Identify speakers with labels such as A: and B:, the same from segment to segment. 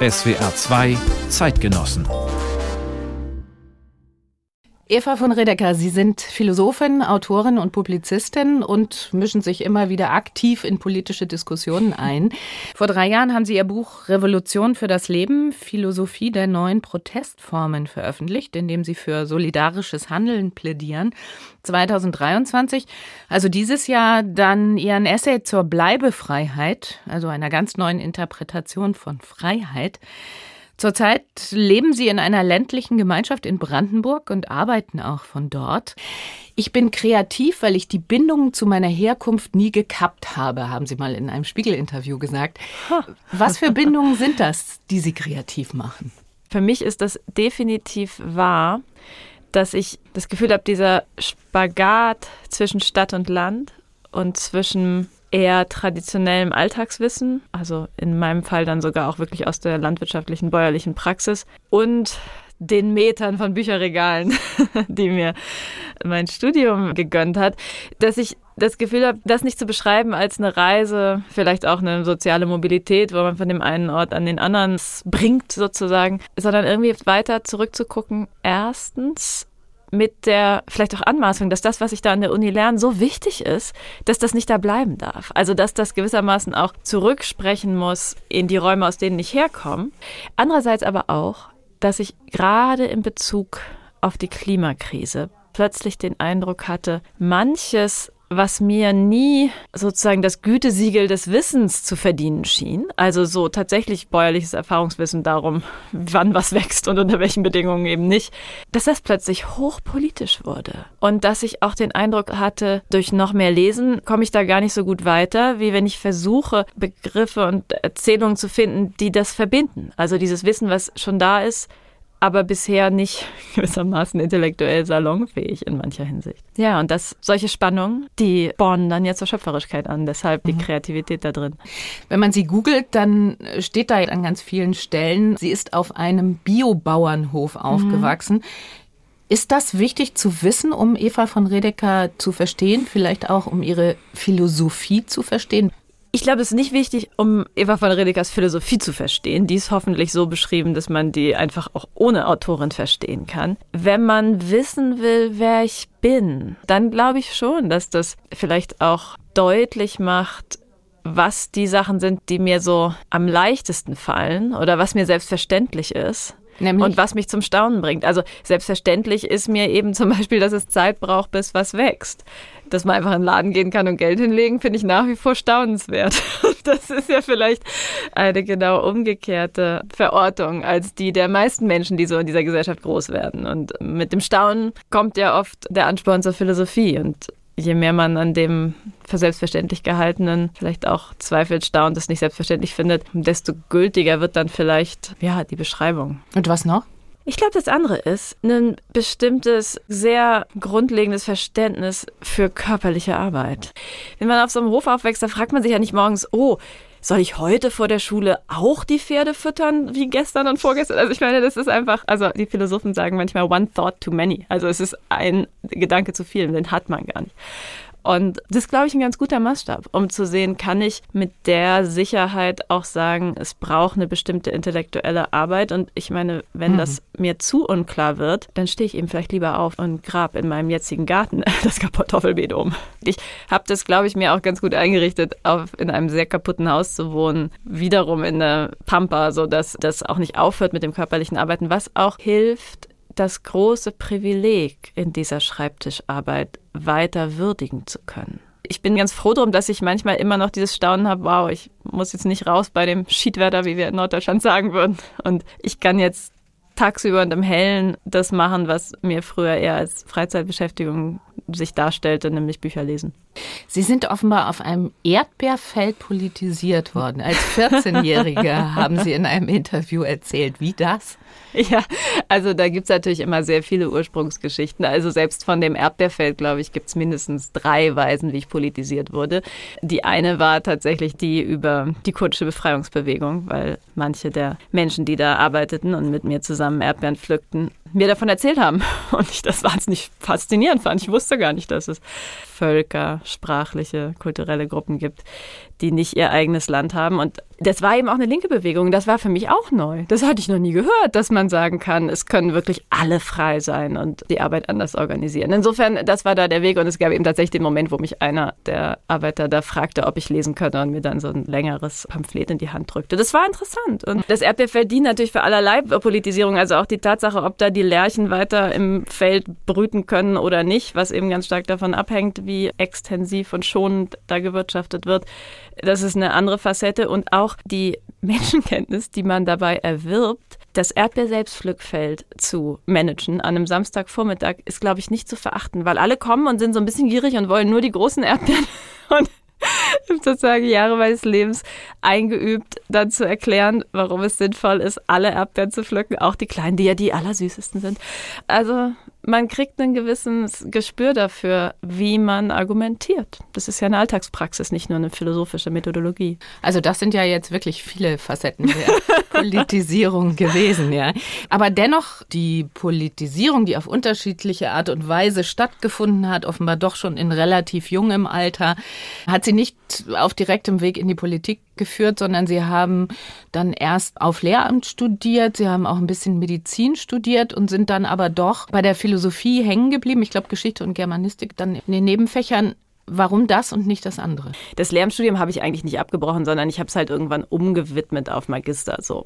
A: SWR 2 Zeitgenossen
B: Eva von Redeker, Sie sind Philosophin, Autorin und Publizistin und mischen sich immer wieder aktiv in politische Diskussionen ein. Vor drei Jahren haben Sie Ihr Buch Revolution für das Leben, Philosophie der neuen Protestformen veröffentlicht, in dem Sie für solidarisches Handeln plädieren. 2023, also dieses Jahr, dann Ihren Essay zur Bleibefreiheit, also einer ganz neuen Interpretation von Freiheit. Zurzeit leben Sie in einer ländlichen Gemeinschaft in Brandenburg und arbeiten auch von dort. Ich bin kreativ, weil ich die Bindung zu meiner Herkunft nie gekappt habe, haben Sie mal in einem Spiegelinterview gesagt. Was für Bindungen sind das, die Sie kreativ machen?
C: Für mich ist das definitiv wahr, dass ich das Gefühl habe, dieser Spagat zwischen Stadt und Land und zwischen eher traditionellem Alltagswissen, also in meinem Fall dann sogar auch wirklich aus der landwirtschaftlichen, bäuerlichen Praxis und den Metern von Bücherregalen, die mir mein Studium gegönnt hat, dass ich das Gefühl habe, das nicht zu beschreiben als eine Reise, vielleicht auch eine soziale Mobilität, wo man von dem einen Ort an den anderen bringt sozusagen, sondern irgendwie weiter zurückzugucken. Erstens mit der vielleicht auch Anmaßung, dass das, was ich da an der Uni lerne, so wichtig ist, dass das nicht da bleiben darf. Also dass das gewissermaßen auch zurücksprechen muss in die Räume, aus denen ich herkomme. Andererseits aber auch, dass ich gerade in Bezug auf die Klimakrise plötzlich den Eindruck hatte, manches was mir nie sozusagen das Gütesiegel des Wissens zu verdienen schien. Also so tatsächlich bäuerliches Erfahrungswissen darum, wann was wächst und unter welchen Bedingungen eben nicht, dass das plötzlich hochpolitisch wurde. Und dass ich auch den Eindruck hatte, durch noch mehr Lesen komme ich da gar nicht so gut weiter, wie wenn ich versuche, Begriffe und Erzählungen zu finden, die das verbinden. Also dieses Wissen, was schon da ist, aber bisher nicht gewissermaßen intellektuell salonfähig in mancher Hinsicht. Ja, und das, solche Spannungen, die bornen dann ja zur Schöpferischkeit an, deshalb die mhm. Kreativität da drin.
B: Wenn man sie googelt, dann steht da an ganz vielen Stellen, sie ist auf einem Biobauernhof mhm. aufgewachsen. Mhm. Ist das wichtig zu wissen, um Eva von Redeker zu verstehen, vielleicht auch um ihre Philosophie zu verstehen?
C: Ich glaube, es ist nicht wichtig, um Eva von Redekers Philosophie zu verstehen. Die ist hoffentlich so beschrieben, dass man die einfach auch ohne Autorin verstehen kann. Wenn man wissen will, wer ich bin, dann glaube ich schon, dass das vielleicht auch deutlich macht, was die Sachen sind, die mir so am leichtesten fallen oder was mir selbstverständlich ist. Nämlich? Und was mich zum Staunen bringt. Also selbstverständlich ist mir eben zum Beispiel, dass es Zeit braucht, bis was wächst dass man einfach in den Laden gehen kann und Geld hinlegen, finde ich nach wie vor staunenswert. Das ist ja vielleicht eine genau umgekehrte Verortung als die der meisten Menschen, die so in dieser Gesellschaft groß werden. Und mit dem Staunen kommt ja oft der Ansporn zur Philosophie. Und je mehr man an dem für selbstverständlich gehaltenen vielleicht auch zweifelt, staunt, es nicht selbstverständlich findet, desto gültiger wird dann vielleicht ja die Beschreibung.
B: Und was noch?
C: Ich glaube, das andere ist ein bestimmtes, sehr grundlegendes Verständnis für körperliche Arbeit. Wenn man auf so einem Hof aufwächst, da fragt man sich ja nicht morgens, oh, soll ich heute vor der Schule auch die Pferde füttern wie gestern und vorgestern? Also ich meine, das ist einfach, also die Philosophen sagen manchmal one thought too many. Also es ist ein Gedanke zu viel, den hat man gar nicht. Und das ist, glaube ich, ein ganz guter Maßstab, um zu sehen, kann ich mit der Sicherheit auch sagen, es braucht eine bestimmte intellektuelle Arbeit. Und ich meine, wenn mhm. das mir zu unklar wird, dann stehe ich eben vielleicht lieber auf und grab in meinem jetzigen Garten das Kartoffelbeet um. Ich habe das, glaube ich, mir auch ganz gut eingerichtet, auf, in einem sehr kaputten Haus zu wohnen, wiederum in der Pampa, sodass das auch nicht aufhört mit dem körperlichen Arbeiten, was auch hilft, das große Privileg in dieser Schreibtischarbeit weiter würdigen zu können. Ich bin ganz froh darum, dass ich manchmal immer noch dieses Staunen habe, wow, ich muss jetzt nicht raus bei dem Schiedwetter, wie wir in Norddeutschland sagen würden. Und ich kann jetzt tagsüber und im Hellen das machen, was mir früher eher als Freizeitbeschäftigung sich darstellte, nämlich Bücher lesen.
B: Sie sind offenbar auf einem Erdbeerfeld politisiert worden. Als 14-Jährige haben Sie in einem Interview erzählt. Wie das?
C: Ja, also da gibt es natürlich immer sehr viele Ursprungsgeschichten. Also selbst von dem Erdbeerfeld, glaube ich, gibt es mindestens drei Weisen, wie ich politisiert wurde. Die eine war tatsächlich die über die kurdische Befreiungsbewegung, weil manche der Menschen, die da arbeiteten und mit mir zusammen Erdbeeren pflückten, mir davon erzählt haben. Und ich das wahnsinnig faszinierend fand. Ich wusste gar nicht, dass es Völker, sprachliche, kulturelle Gruppen gibt, die nicht ihr eigenes Land haben. Und das war eben auch eine linke Bewegung. Das war für mich auch neu. Das hatte ich noch nie gehört, dass man sagen kann, es können wirklich alle frei sein und die Arbeit anders organisieren. Insofern, das war da der Weg. Und es gab eben tatsächlich den Moment, wo mich einer der Arbeiter da fragte, ob ich lesen könnte und mir dann so ein längeres Pamphlet in die Hand drückte. Das war interessant. Und das Erdbeerfeld dient natürlich für allerlei Politisierung. Also auch die Tatsache, ob da die Lerchen weiter im Feld brüten können oder nicht, was eben ganz stark davon abhängt, wie extensiv und schonend da gewirtschaftet wird. Das ist eine andere Facette und auch die Menschenkenntnis, die man dabei erwirbt, das Erdbeer-Selbstpflückfeld zu managen an einem Samstagvormittag ist, glaube ich, nicht zu verachten, weil alle kommen und sind so ein bisschen gierig und wollen nur die großen Erdbeeren und sozusagen Jahre meines Lebens eingeübt, dann zu erklären, warum es sinnvoll ist, alle Erdbeeren zu pflücken, auch die kleinen, die ja die allersüßesten sind. Also man kriegt ein gewisses Gespür dafür, wie man argumentiert. Das ist ja eine Alltagspraxis, nicht nur eine philosophische Methodologie.
B: Also das sind ja jetzt wirklich viele Facetten der Politisierung gewesen, ja. Aber dennoch die Politisierung, die auf unterschiedliche Art und Weise stattgefunden hat, offenbar doch schon in relativ jungem Alter, hat sie nicht auf direktem Weg in die Politik geführt, sondern sie haben dann erst auf Lehramt studiert, sie haben auch ein bisschen Medizin studiert und sind dann aber doch bei der Philosophie hängen geblieben. Ich glaube, Geschichte und Germanistik dann in den Nebenfächern Warum das und nicht das andere?
C: Das Lehramtsstudium habe ich eigentlich nicht abgebrochen, sondern ich habe es halt irgendwann umgewidmet auf Magister so.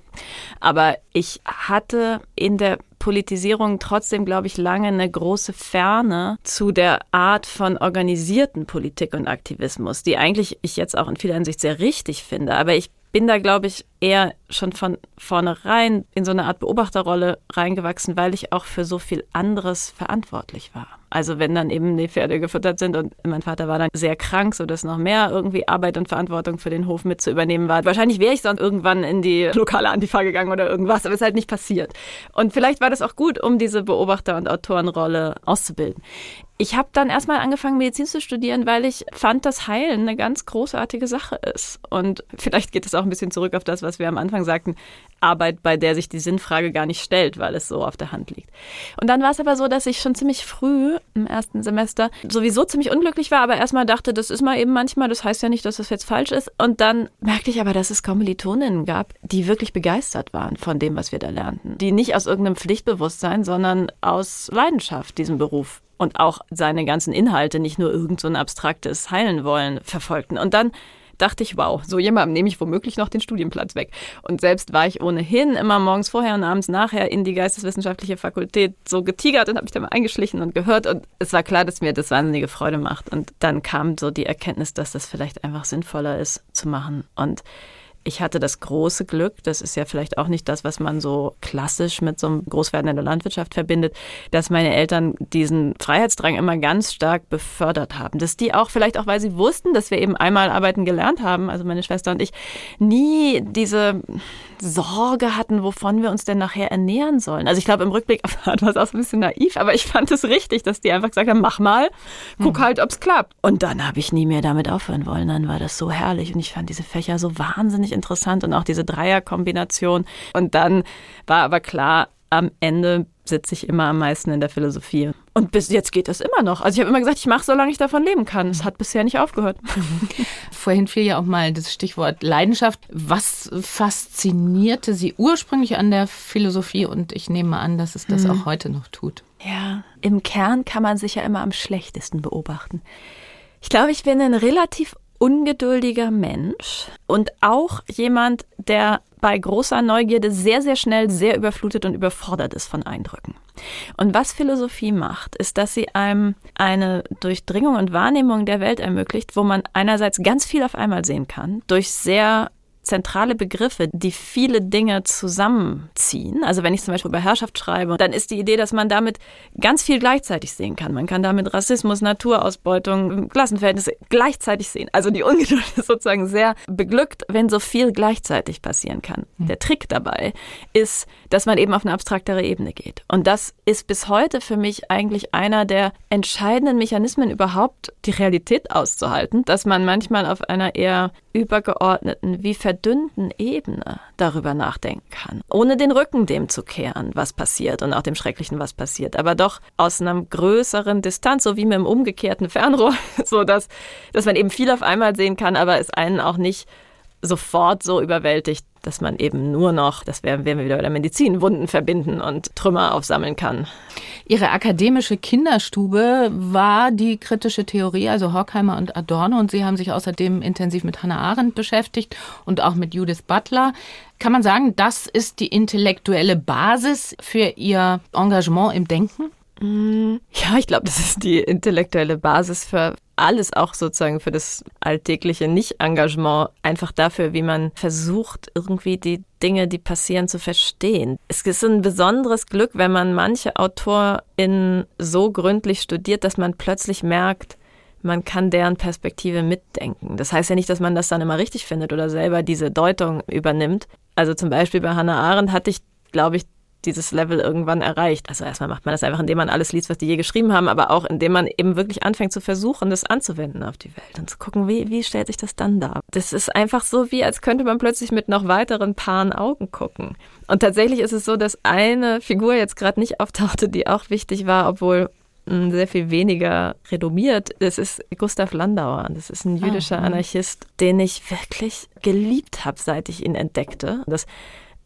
C: Aber ich hatte in der Politisierung trotzdem, glaube ich, lange eine große Ferne zu der Art von organisierten Politik und Aktivismus, die eigentlich ich jetzt auch in vieler Hinsicht sehr richtig finde. Aber ich bin da, glaube ich, eher schon von vornherein in so eine Art Beobachterrolle reingewachsen, weil ich auch für so viel anderes verantwortlich war. Also wenn dann eben die Pferde gefüttert sind und mein Vater war dann sehr krank, sodass noch mehr irgendwie Arbeit und Verantwortung für den Hof mit zu übernehmen war. Wahrscheinlich wäre ich sonst irgendwann in die lokale Antifa gegangen oder irgendwas, aber es ist halt nicht passiert. Und vielleicht war das auch gut, um diese Beobachter- und Autorenrolle auszubilden. Ich habe dann erstmal angefangen, Medizin zu studieren, weil ich fand, dass Heilen eine ganz großartige Sache ist. Und vielleicht geht es auch ein bisschen zurück auf das, was wir am Anfang sagten. Arbeit, bei der sich die Sinnfrage gar nicht stellt, weil es so auf der Hand liegt. Und dann war es aber so, dass ich schon ziemlich früh im ersten Semester sowieso ziemlich unglücklich war, aber erstmal dachte, das ist mal eben manchmal, das heißt ja nicht, dass das jetzt falsch ist. Und dann merkte ich aber, dass es Kommilitoninnen gab, die wirklich begeistert waren von dem, was wir da lernten. Die nicht aus irgendeinem Pflichtbewusstsein, sondern aus Leidenschaft diesen Beruf und auch seine ganzen Inhalte, nicht nur irgend so ein abstraktes Heilen wollen, verfolgten. Und dann dachte ich, wow, so jemandem nehme ich womöglich noch den Studienplatz weg. Und selbst war ich ohnehin immer morgens vorher und abends nachher in die geisteswissenschaftliche Fakultät so getigert und habe mich da mal eingeschlichen und gehört. Und es war klar, dass mir das wahnsinnige Freude macht. Und dann kam so die Erkenntnis, dass das vielleicht einfach sinnvoller ist zu machen. Und ich hatte das große Glück, das ist ja vielleicht auch nicht das, was man so klassisch mit so einem Großwerden in der Landwirtschaft verbindet, dass meine Eltern diesen Freiheitsdrang immer ganz stark befördert haben. Dass die auch, vielleicht auch, weil sie wussten, dass wir eben einmal arbeiten gelernt haben, also meine Schwester und ich, nie diese Sorge hatten, wovon wir uns denn nachher ernähren sollen. Also ich glaube, im Rückblick war es auch ein bisschen naiv, aber ich fand es richtig, dass die einfach gesagt haben, mach mal, guck mhm. halt, ob's klappt. Und dann habe ich nie mehr damit aufhören wollen. Dann war das so herrlich und ich fand diese Fächer so wahnsinnig interessant und auch diese Dreierkombination. Und dann war aber klar, am Ende sitze ich immer am meisten in der Philosophie. Und bis jetzt geht das immer noch. Also ich habe immer gesagt, ich mache, solange ich davon leben kann. Es hat bisher nicht aufgehört.
B: Vorhin fiel ja auch mal das Stichwort Leidenschaft. Was faszinierte Sie ursprünglich an der Philosophie? Und ich nehme an, dass es das mhm. auch heute noch tut.
C: Ja, im Kern kann man sich ja immer am schlechtesten beobachten. Ich glaube, ich bin ein relativ ungeduldiger Mensch und auch jemand, der bei großer Neugierde sehr, sehr schnell sehr überflutet und überfordert ist von Eindrücken. Und was Philosophie macht, ist, dass sie einem eine Durchdringung und Wahrnehmung der Welt ermöglicht, wo man einerseits ganz viel auf einmal sehen kann, durch sehr zentrale Begriffe, die viele Dinge zusammenziehen. Also wenn ich zum Beispiel über Herrschaft schreibe, dann ist die Idee, dass man damit ganz viel gleichzeitig sehen kann. Man kann damit Rassismus, Naturausbeutung, Klassenverhältnisse gleichzeitig sehen. Also die Ungeduld ist sozusagen sehr beglückt, wenn so viel gleichzeitig passieren kann. Hm. Der Trick dabei ist, dass man eben auf eine abstraktere Ebene geht. Und das ist bis heute für mich eigentlich einer der entscheidenden Mechanismen überhaupt, die Realität auszuhalten, dass man manchmal auf einer eher übergeordneten, wie verdünnten Ebene darüber nachdenken kann, ohne den Rücken dem zu kehren, was passiert und auch dem Schrecklichen, was passiert, aber doch aus einer größeren Distanz, so wie mit einem umgekehrten Fernrohr, so dass, dass man eben viel auf einmal sehen kann, aber es einen auch nicht sofort so überwältigt, dass man eben nur noch, das wären wir wieder bei der Medizin, Wunden verbinden und Trümmer aufsammeln kann.
B: Ihre akademische Kinderstube war die kritische Theorie, also Horkheimer und Adorno, und Sie haben sich außerdem intensiv mit Hannah Arendt beschäftigt und auch mit Judith Butler. Kann man sagen, das ist die intellektuelle Basis für Ihr Engagement im Denken?
C: Mm, ja, ich glaube, das ist die intellektuelle Basis für alles, auch sozusagen für das alltägliche Nicht-Engagement, einfach dafür, wie man versucht, irgendwie die Dinge, die passieren, zu verstehen. Es ist ein besonderes Glück, wenn man manche AutorInnen so gründlich studiert, dass man plötzlich merkt, man kann deren Perspektive mitdenken. Das heißt ja nicht, dass man das dann immer richtig findet oder selber diese Deutung übernimmt. Also zum Beispiel bei Hannah Arendt hatte ich, glaube ich, dieses Level irgendwann erreicht. Also erstmal macht man das einfach, indem man alles liest, was die je geschrieben haben, aber auch indem man eben wirklich anfängt zu versuchen, das anzuwenden auf die Welt und zu gucken, wie, wie stellt sich das dann dar. Das ist einfach so, wie als könnte man plötzlich mit noch weiteren Paaren Augen gucken. Und tatsächlich ist es so, dass eine Figur jetzt gerade nicht auftauchte, die auch wichtig war, obwohl hm, sehr viel weniger renommiert. Das ist Gustav Landauer. Das ist ein jüdischer ah, Anarchist, den ich wirklich geliebt habe, seit ich ihn entdeckte. Das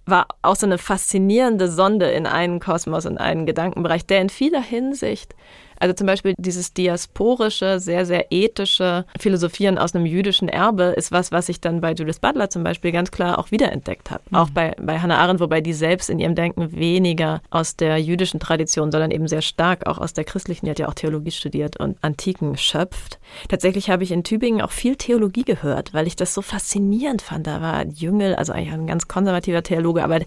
C: war auch so eine faszinierende Sonde in einen Kosmos und einen Gedankenbereich, der in vieler Hinsicht also zum Beispiel dieses diasporische, sehr, sehr ethische Philosophieren aus einem jüdischen Erbe ist was, was ich dann bei Judith Butler zum Beispiel ganz klar auch wiederentdeckt habe. Mhm. Auch bei, bei Hannah Arendt, wobei die selbst in ihrem Denken weniger aus der jüdischen Tradition, sondern eben sehr stark auch aus der christlichen, die hat ja auch Theologie studiert und Antiken schöpft. Tatsächlich habe ich in Tübingen auch viel Theologie gehört, weil ich das so faszinierend fand. Da war Jüngel, also eigentlich ein ganz konservativer Theologe, aber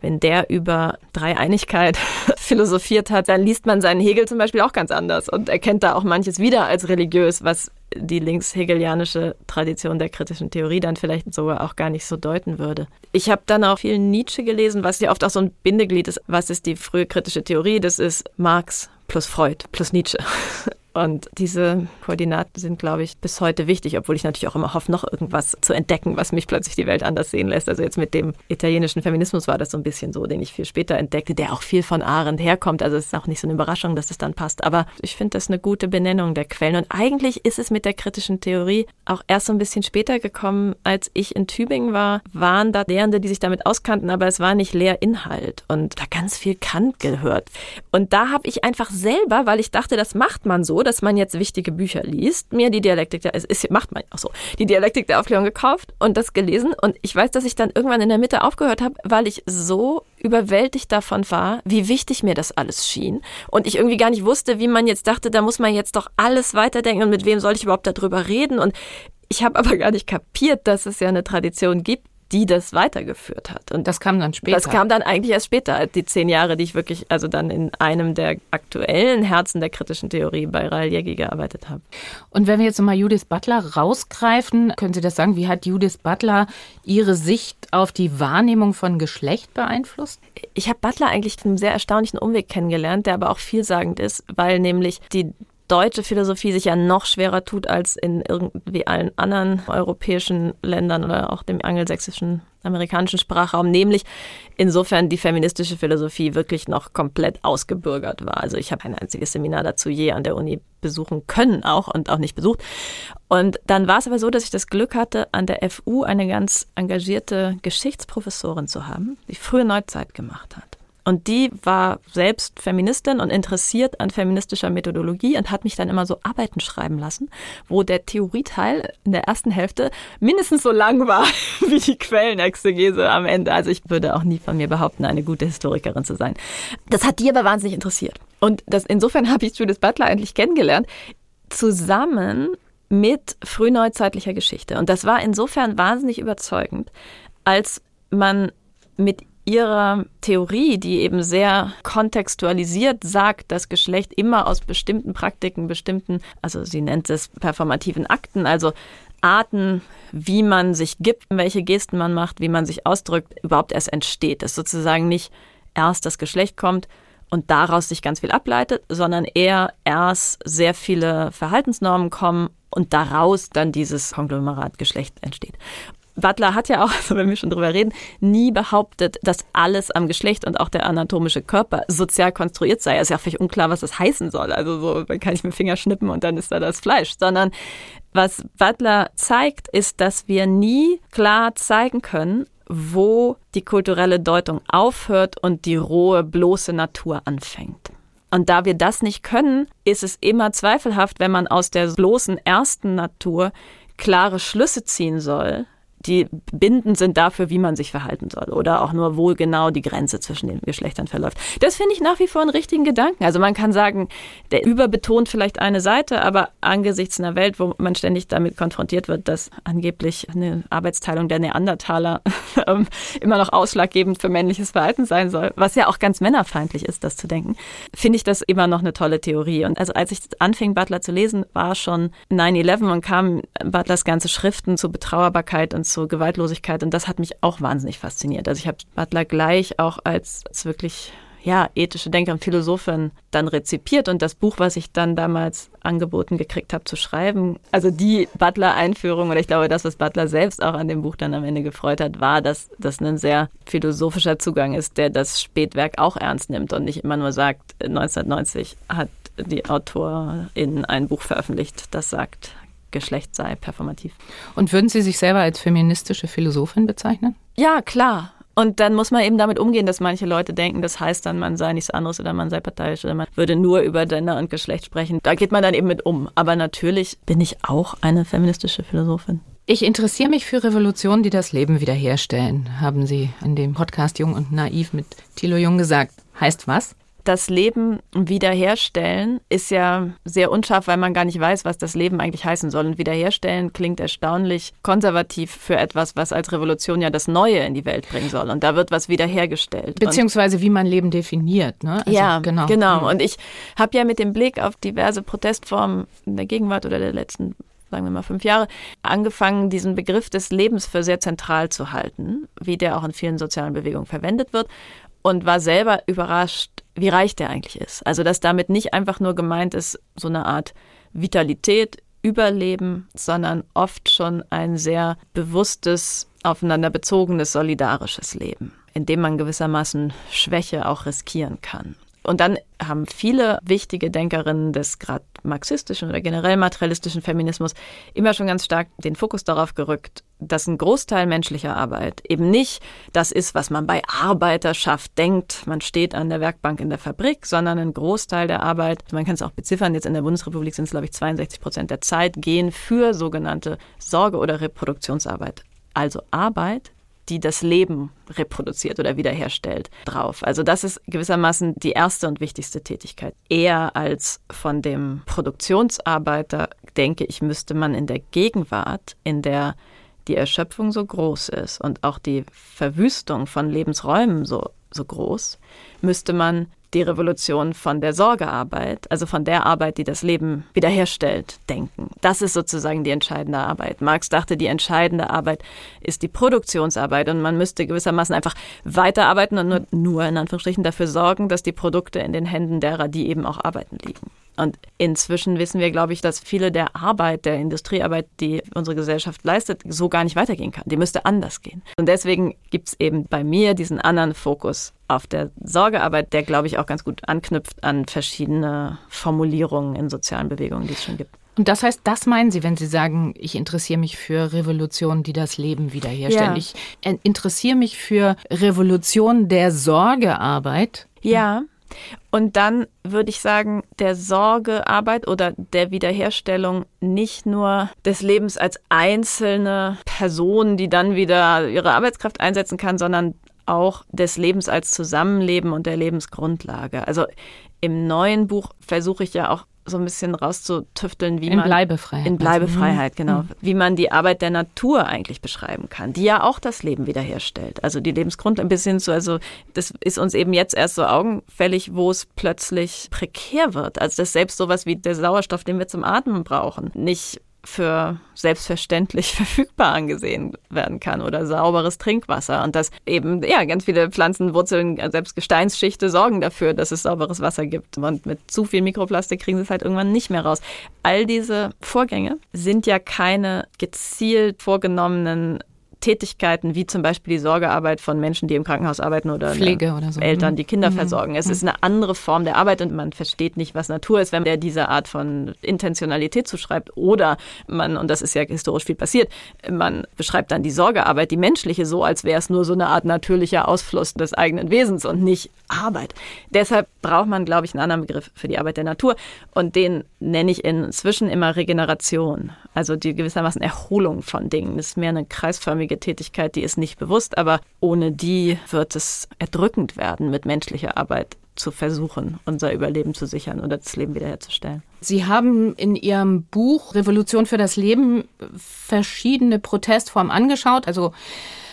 C: wenn der über Dreieinigkeit philosophiert hat, dann liest man seinen Hegel zum Beispiel auch ganz anders und erkennt da auch manches wieder als religiös, was die linkshegelianische Tradition der kritischen Theorie dann vielleicht sogar auch gar nicht so deuten würde. Ich habe dann auch viel Nietzsche gelesen, was ja oft auch so ein Bindeglied ist. Was ist die frühe kritische Theorie? Das ist Marx plus Freud plus Nietzsche. Und diese Koordinaten sind, glaube ich, bis heute wichtig, obwohl ich natürlich auch immer hoffe, noch irgendwas zu entdecken, was mich plötzlich die Welt anders sehen lässt. Also jetzt mit dem italienischen Feminismus war das so ein bisschen so, den ich viel später entdeckte, der auch viel von Arendt herkommt. Also es ist auch nicht so eine Überraschung, dass es dann passt. Aber ich finde das eine gute Benennung der Quellen. Und eigentlich ist es mit der kritischen Theorie auch erst so ein bisschen später gekommen, als ich in Tübingen war, waren da Lehrende, die sich damit auskannten, aber es war nicht Lehrinhalt und da ganz viel Kant gehört. Und da habe ich einfach selber, weil ich dachte, das macht man so, dass man jetzt wichtige Bücher liest, mir die Dialektik der, es ist, macht man auch so, die Dialektik der Aufklärung gekauft und das gelesen. Und ich weiß, dass ich dann irgendwann in der Mitte aufgehört habe, weil ich so überwältigt davon war, wie wichtig mir das alles schien. Und ich irgendwie gar nicht wusste, wie man jetzt dachte, da muss man jetzt doch alles weiterdenken und mit wem soll ich überhaupt darüber reden. Und ich habe aber gar nicht kapiert, dass es ja eine Tradition gibt, die das weitergeführt hat.
B: Und das kam dann später.
C: Das kam dann eigentlich erst später, die zehn Jahre, die ich wirklich, also dann in einem der aktuellen Herzen der kritischen Theorie bei Rael Jägi gearbeitet habe.
B: Und wenn wir jetzt mal Judith Butler rausgreifen, können Sie das sagen, wie hat Judith Butler ihre Sicht auf die Wahrnehmung von Geschlecht beeinflusst?
C: Ich habe Butler eigentlich einen sehr erstaunlichen Umweg kennengelernt, der aber auch vielsagend ist, weil nämlich die deutsche Philosophie sich ja noch schwerer tut als in irgendwie allen anderen europäischen Ländern oder auch dem angelsächsischen amerikanischen Sprachraum, nämlich insofern die feministische Philosophie wirklich noch komplett ausgebürgert war. Also ich habe ein einziges Seminar dazu je an der Uni besuchen können auch und auch nicht besucht. Und dann war es aber so, dass ich das Glück hatte, an der FU eine ganz engagierte Geschichtsprofessorin zu haben, die frühe Neuzeit gemacht hat. Und die war selbst Feministin und interessiert an feministischer Methodologie und hat mich dann immer so Arbeiten schreiben lassen, wo der Theorieteil in der ersten Hälfte mindestens so lang war wie die Quellenexegese am Ende. Also ich würde auch nie von mir behaupten, eine gute Historikerin zu sein. Das hat die aber wahnsinnig interessiert. Und das, insofern habe ich Judith Butler eigentlich kennengelernt, zusammen mit frühneuzeitlicher Geschichte. Und das war insofern wahnsinnig überzeugend, als man mit ihrer Theorie, die eben sehr kontextualisiert sagt, dass Geschlecht immer aus bestimmten Praktiken, bestimmten, also sie nennt es performativen Akten, also Arten, wie man sich gibt, welche Gesten man macht, wie man sich ausdrückt, überhaupt erst entsteht. Dass sozusagen nicht erst das Geschlecht kommt und daraus sich ganz viel ableitet, sondern eher erst sehr viele Verhaltensnormen kommen und daraus dann dieses Konglomerat Geschlecht entsteht. Butler hat ja auch, also wenn wir schon drüber reden, nie behauptet, dass alles am Geschlecht und auch der anatomische Körper sozial konstruiert sei. Es ist ja völlig unklar, was das heißen soll. Also so, kann ich mit dem Finger schnippen und dann ist da das Fleisch. Sondern was Butler zeigt, ist, dass wir nie klar zeigen können, wo die kulturelle Deutung aufhört und die rohe, bloße Natur anfängt. Und da wir das nicht können, ist es immer zweifelhaft, wenn man aus der bloßen ersten Natur klare Schlüsse ziehen soll, die bindend sind dafür, wie man sich verhalten soll oder auch nur, wo genau die Grenze zwischen den Geschlechtern verläuft. Das finde ich nach wie vor einen richtigen Gedanken. Also man kann sagen, der überbetont vielleicht eine Seite, aber angesichts einer Welt, wo man ständig damit konfrontiert wird, dass angeblich eine Arbeitsteilung der Neandertaler ähm, immer noch ausschlaggebend für männliches Verhalten sein soll, was ja auch ganz männerfeindlich ist, das zu denken, finde ich das immer noch eine tolle Theorie. Und also als ich anfing, Butler zu lesen, war schon 9-11 und kamen Butlers ganze Schriften zur Betrauerbarkeit und zur Gewaltlosigkeit. Und das hat mich auch wahnsinnig fasziniert. Also ich habe Butler gleich auch als, als wirklich ja, ethische Denkerin, Philosophin dann rezipiert und das Buch, was ich dann damals angeboten gekriegt habe zu schreiben, also die Butler-Einführung oder ich glaube, das, was Butler selbst auch an dem Buch dann am Ende gefreut hat, war, dass das ein sehr philosophischer Zugang ist, der das Spätwerk auch ernst nimmt und nicht immer nur sagt, 1990 hat die Autorin ein Buch veröffentlicht, das sagt, Geschlecht sei performativ.
B: Und würden Sie sich selber als feministische Philosophin bezeichnen?
C: Ja, klar. Und dann muss man eben damit umgehen, dass manche Leute denken, das heißt dann, man sei nichts anderes oder man sei parteiisch oder man würde nur über Gender und Geschlecht sprechen. Da geht man dann eben mit um. Aber natürlich bin ich auch eine feministische Philosophin.
B: Ich interessiere mich für Revolutionen, die das Leben wiederherstellen, haben Sie in dem Podcast Jung und Naiv mit Thilo Jung gesagt. Heißt was?
C: Das Leben wiederherstellen ist ja sehr unscharf, weil man gar nicht weiß, was das Leben eigentlich heißen soll. Und wiederherstellen klingt erstaunlich konservativ für etwas, was als Revolution ja das Neue in die Welt bringen soll. Und da wird was wiederhergestellt.
B: Beziehungsweise Und wie man Leben definiert. Ne?
C: Also, ja, genau. genau. Und ich habe ja mit dem Blick auf diverse Protestformen in der Gegenwart oder der letzten sagen wir mal fünf Jahre, angefangen, diesen Begriff des Lebens für sehr zentral zu halten, wie der auch in vielen sozialen Bewegungen verwendet wird und war selber überrascht, wie reich der eigentlich ist. Also, dass damit nicht einfach nur gemeint ist, so eine Art Vitalität, Überleben, sondern oft schon ein sehr bewusstes, aufeinander bezogenes, solidarisches Leben, in dem man gewissermaßen Schwäche auch riskieren kann. Und dann haben viele wichtige Denkerinnen des gerade marxistischen oder generell materialistischen Feminismus immer schon ganz stark den Fokus darauf gerückt, dass ein Großteil menschlicher Arbeit eben nicht das ist, was man bei Arbeiterschaft denkt, man steht an der Werkbank in der Fabrik, sondern ein Großteil der Arbeit, man kann es auch beziffern, jetzt in der Bundesrepublik sind es, glaube ich, 62 Prozent der Zeit, gehen für sogenannte Sorge- oder Reproduktionsarbeit. Also Arbeit, die das Leben reproduziert oder wiederherstellt, drauf. Also das ist gewissermaßen die erste und wichtigste Tätigkeit. Eher als von dem Produktionsarbeiter, denke ich, müsste man in der Gegenwart, in der die Erschöpfung so groß ist und auch die Verwüstung von Lebensräumen so, so groß, müsste man die Revolution von der Sorgearbeit, also von der Arbeit, die das Leben wiederherstellt, denken. Das ist sozusagen die entscheidende Arbeit. Marx dachte, die entscheidende Arbeit ist die Produktionsarbeit und man müsste gewissermaßen einfach weiterarbeiten und nur, nur in Anführungsstrichen dafür sorgen, dass die Produkte in den Händen derer, die eben auch arbeiten, liegen. Und inzwischen wissen wir, glaube ich, dass viele der Arbeit, der Industriearbeit, die unsere Gesellschaft leistet, so gar nicht weitergehen kann. Die müsste anders gehen. Und deswegen gibt es eben bei mir diesen anderen Fokus auf der Sorgearbeit, der, glaube ich, auch ganz gut anknüpft an verschiedene Formulierungen in sozialen Bewegungen, die es schon gibt.
B: Und das heißt, das meinen Sie, wenn Sie sagen, ich interessiere mich für Revolutionen, die das Leben wiederherstellen. Ja. Ich interessiere mich für Revolutionen der Sorgearbeit.
C: Ja, und dann würde ich sagen, der Sorgearbeit oder der Wiederherstellung nicht nur des Lebens als einzelne Person, die dann wieder ihre Arbeitskraft einsetzen kann, sondern auch des Lebens als Zusammenleben und der Lebensgrundlage. Also im neuen Buch versuche ich ja auch so ein bisschen rauszutüfteln, wie
B: in
C: man
B: Bleibefreiheit.
C: in Bleibefreiheit, genau, mhm. wie man die Arbeit der Natur eigentlich beschreiben kann, die ja auch das Leben wiederherstellt. Also die Lebensgrundlage bis hin zu, also das ist uns eben jetzt erst so augenfällig, wo es plötzlich prekär wird. Also dass selbst sowas wie der Sauerstoff, den wir zum Atmen brauchen, nicht für selbstverständlich verfügbar angesehen werden kann oder sauberes Trinkwasser und dass eben ja ganz viele Pflanzenwurzeln, selbst Gesteinsschichte sorgen dafür, dass es sauberes Wasser gibt und mit zu viel Mikroplastik kriegen sie es halt irgendwann nicht mehr raus. All diese Vorgänge sind ja keine gezielt vorgenommenen Tätigkeiten wie zum Beispiel die Sorgearbeit von Menschen, die im Krankenhaus arbeiten oder,
B: Pflege oder so.
C: Eltern,
B: Mhm.
C: die Kinder
B: Mhm.
C: versorgen. Es
B: Mhm.
C: ist eine andere Form der Arbeit und man versteht nicht, was Natur ist, wenn der diese Art von Intentionalität zuschreibt. Oder man, und das ist ja historisch viel passiert, man beschreibt dann die Sorgearbeit, die menschliche, so, als wäre es nur so eine Art natürlicher Ausfluss des eigenen Wesens und nicht Arbeit. Deshalb braucht man, glaube ich, einen anderen Begriff für die Arbeit der Natur. Und den nenne ich inzwischen immer Regeneration. Also die gewissermaßen Erholung von Dingen. Das ist mehr eine kreisförmige Tätigkeit, die ist nicht bewusst, aber ohne die wird es erdrückend werden, mit menschlicher Arbeit zu versuchen, unser Überleben zu sichern oder das Leben wiederherzustellen.
B: Sie haben in Ihrem Buch Revolution für das Leben verschiedene Protestformen angeschaut, also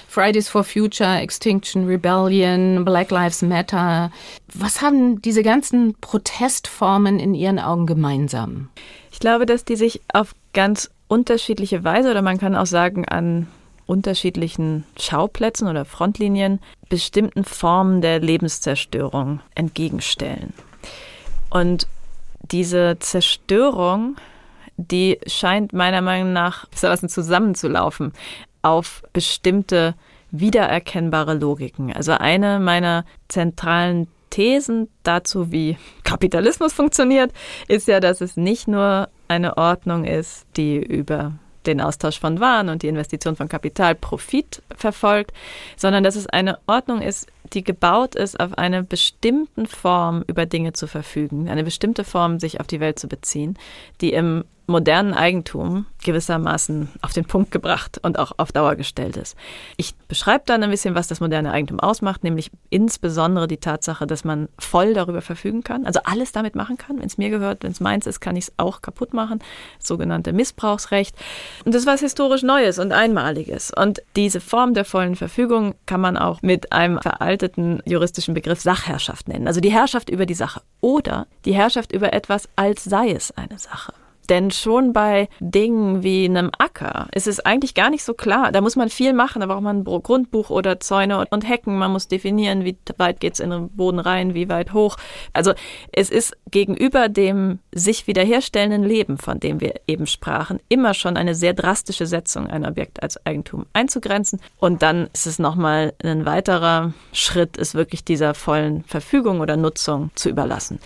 B: Fridays for Future, Extinction Rebellion, Black Lives Matter. Was haben diese ganzen Protestformen in Ihren Augen gemeinsam?
C: Ich glaube, dass die sich auf ganz unterschiedliche Weise oder man kann auch sagen an unterschiedlichen Schauplätzen oder Frontlinien bestimmten Formen der Lebenszerstörung entgegenstellen. Und diese Zerstörung, die scheint meiner Meinung nach zusammenzulaufen auf bestimmte wiedererkennbare Logiken. Also eine meiner zentralen Thesen dazu, wie Kapitalismus funktioniert, ist ja, dass es nicht nur eine Ordnung ist, die über den Austausch von Waren und die Investition von Kapital Profit verfolgt, sondern dass es eine Ordnung ist, die gebaut ist, auf eine bestimmten Form über Dinge zu verfügen, eine bestimmte Form, sich auf die Welt zu beziehen, die im modernen Eigentum gewissermaßen auf den Punkt gebracht und auch auf Dauer gestellt ist. Ich beschreibe dann ein bisschen, was das moderne Eigentum ausmacht, nämlich insbesondere die Tatsache, dass man voll darüber verfügen kann, also alles damit machen kann. Wenn es mir gehört, wenn es meins ist, kann ich es auch kaputt machen. Das sogenannte Missbrauchsrecht. Und das ist was historisch Neues und Einmaliges. Und diese Form der vollen Verfügung kann man auch mit einem veralteten juristischen Begriff Sachherrschaft nennen. Also die Herrschaft über die Sache oder die Herrschaft über etwas, als sei es eine Sache. Denn schon bei Dingen wie einem Acker ist es eigentlich gar nicht so klar. Da muss man viel machen. Da braucht man ein Grundbuch oder Zäune und Hecken. Man muss definieren, wie weit geht es in den Boden rein, wie weit hoch. Also es ist gegenüber dem sich wiederherstellenden Leben, von dem wir eben sprachen, immer schon eine sehr drastische Setzung, ein Objekt als Eigentum einzugrenzen. Und dann ist es nochmal ein weiterer Schritt, ist wirklich dieser vollen Verfügung oder Nutzung zu überlassen,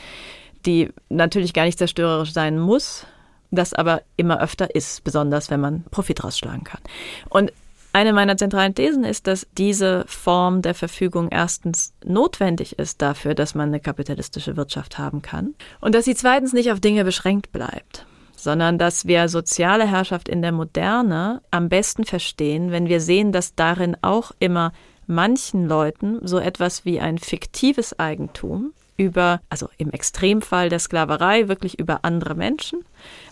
C: die natürlich gar nicht zerstörerisch sein muss, das aber immer öfter ist, besonders wenn man Profit rausschlagen kann. Und eine meiner zentralen Thesen ist, dass diese Form der Verfügung erstens notwendig ist dafür, dass man eine kapitalistische Wirtschaft haben kann und dass sie zweitens nicht auf Dinge beschränkt bleibt sondern dass wir soziale Herrschaft in der Moderne am besten verstehen, wenn wir sehen, dass darin auch immer manchen Leuten so etwas wie ein fiktives Eigentum über, also im Extremfall der Sklaverei, wirklich über andere Menschen,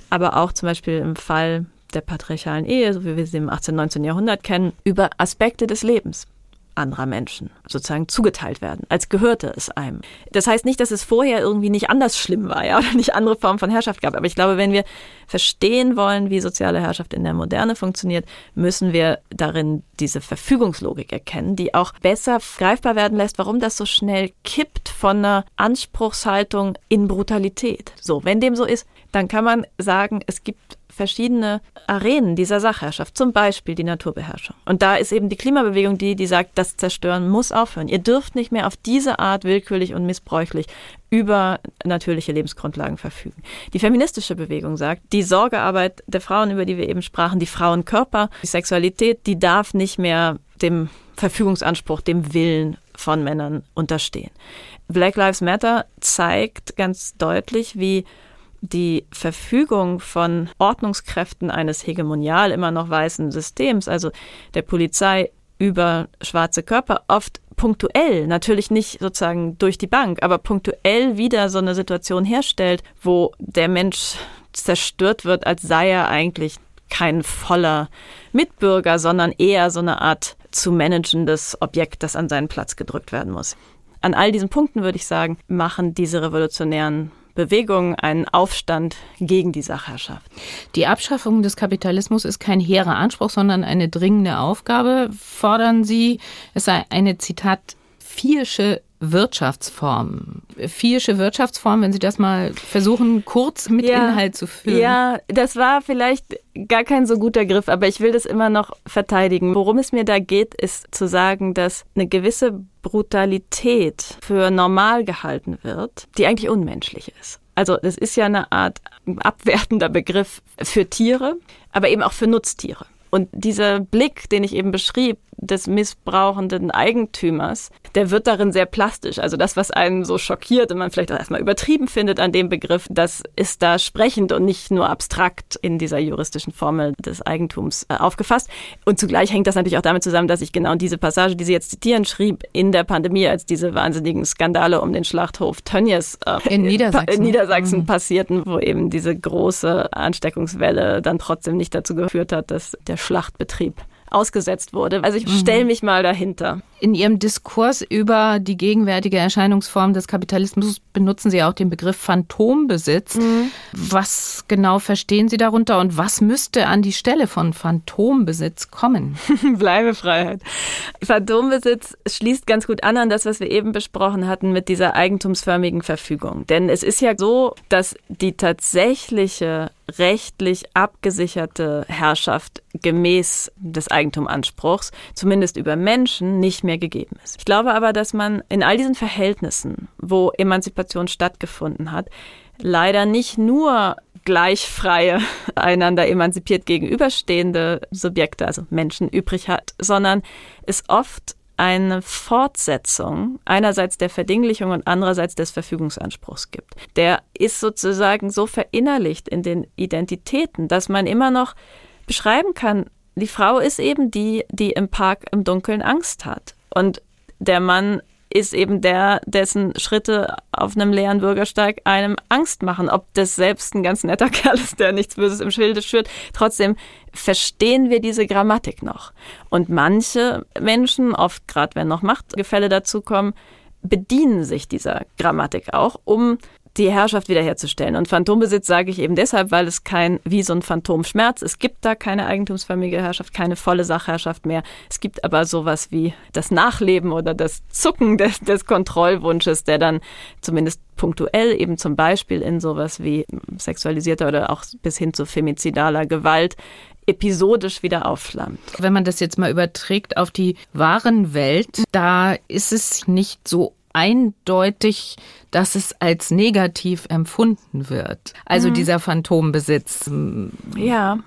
C: aber auch zum Beispiel im Fall der patriarchalen Ehe, so wie wir sie im 18. und 19. Jahrhundert kennen, über Aspekte des Lebens anderer Menschen sozusagen zugeteilt werden, als gehörte es einem. Das heißt nicht, dass es vorher irgendwie nicht anders schlimm war, ja, oder nicht andere Formen von Herrschaft gab. Aber ich glaube, wenn wir verstehen wollen, wie soziale Herrschaft in der Moderne funktioniert, müssen wir darin diese Verfügungslogik erkennen, die auch besser greifbar werden lässt, warum das so schnell kippt von einer Anspruchshaltung in Brutalität. So, wenn dem so ist, dann kann man sagen, es gibt verschiedene Arenen dieser Sachherrschaft, zum Beispiel die Naturbeherrschung. Und da ist eben die Klimabewegung die, die sagt, das Zerstören muss aufhören. Ihr dürft nicht mehr auf diese Art willkürlich und missbräuchlich über natürliche Lebensgrundlagen verfügen. Die feministische Bewegung sagt, die Sorgearbeit der Frauen, über die wir eben sprachen, die Frauenkörper, die Sexualität, die darf nicht mehr dem Verfügungsanspruch, dem Willen von Männern unterstehen. Black Lives Matter zeigt ganz deutlich, wie die Verfügung von Ordnungskräften eines hegemonial immer noch weißen Systems, also der Polizei über schwarze Körper, oft punktuell, natürlich nicht sozusagen durch die Bank, aber punktuell wieder so eine Situation herstellt, wo der Mensch zerstört wird, als sei er eigentlich kein voller Mitbürger, sondern eher so eine Art zu managendes Objekt, das an seinen Platz gedrückt werden muss. An all diesen Punkten würde ich sagen, machen diese revolutionären Bewegungen einen Aufstand gegen die Sachherrschaft.
B: Die Abschaffung des Kapitalismus ist kein hehrer Anspruch, sondern eine dringende Aufgabe. Fordern Sie, es sei eine, Zitat, viersche Wirtschaftsform. Viehische Wirtschaftsform, wenn Sie das mal versuchen, kurz mit ja, Inhalt zu füllen.
C: Ja, das war vielleicht gar kein so guter Griff, aber ich will das immer noch verteidigen. Worum es mir da geht, ist zu sagen, dass eine gewisse Brutalität für normal gehalten wird, die eigentlich unmenschlich ist. Also das ist ja eine Art abwertender Begriff für Tiere, aber eben auch für Nutztiere. Und dieser Blick, den ich eben beschrieb, des missbrauchenden Eigentümers, der wird darin sehr plastisch. Also das, was einen so schockiert und man vielleicht auch erstmal übertrieben findet an dem Begriff, das ist da sprechend und nicht nur abstrakt in dieser juristischen Formel des Eigentums äh, aufgefasst. Und zugleich hängt das natürlich auch damit zusammen, dass ich genau diese Passage, die Sie jetzt zitieren, schrieb in der Pandemie, als diese wahnsinnigen Skandale um den Schlachthof Tönnies
B: äh, in Niedersachsen,
C: in Niedersachsen mhm. passierten, wo eben diese große Ansteckungswelle dann trotzdem nicht dazu geführt hat, dass der Schlachtbetrieb ausgesetzt wurde. Also ich mhm. stelle mich mal dahinter.
B: In Ihrem Diskurs über die gegenwärtige Erscheinungsform des Kapitalismus benutzen Sie auch den Begriff Phantombesitz. Mhm. Was genau verstehen Sie darunter und was müsste an die Stelle von Phantombesitz kommen?
C: Bleibefreiheit. Phantombesitz schließt ganz gut an an das, was wir eben besprochen hatten mit dieser eigentumsförmigen Verfügung. Denn es ist ja so, dass die tatsächliche rechtlich abgesicherte Herrschaft gemäß des Eigentumanspruchs, zumindest über Menschen, nicht mehr gegeben ist. Ich glaube aber, dass man in all diesen Verhältnissen, wo Emanzipation stattgefunden hat, leider nicht nur gleichfreie, einander emanzipiert gegenüberstehende Subjekte, also Menschen übrig hat, sondern es oft eine Fortsetzung einerseits der Verdinglichung und andererseits des Verfügungsanspruchs gibt. Der ist sozusagen so verinnerlicht in den Identitäten, dass man immer noch beschreiben kann, die Frau ist eben die, die im Park im Dunkeln Angst hat. Und der Mann ist eben der, dessen Schritte auf einem leeren Bürgersteig einem Angst machen. Ob das selbst ein ganz netter Kerl ist, der nichts Böses im Schilde schürt. Trotzdem verstehen wir diese Grammatik noch. Und manche Menschen, oft gerade wenn noch Machtgefälle dazukommen, bedienen sich dieser Grammatik auch, um die Herrschaft wiederherzustellen. Und Phantombesitz sage ich eben deshalb, weil es kein, wie so ein Phantomschmerz, es gibt da keine eigentumsförmige Herrschaft, keine volle Sachherrschaft mehr. Es gibt aber sowas wie das Nachleben oder das Zucken des, des Kontrollwunsches, der dann zumindest punktuell eben zum Beispiel in sowas wie sexualisierter oder auch bis hin zu femizidaler Gewalt episodisch wieder aufflammt.
B: Wenn man das jetzt mal überträgt auf die wahren Welt, da ist es nicht so eindeutig, dass es als negativ empfunden wird. Also mhm. dieser Phantombesitz.
C: Ja.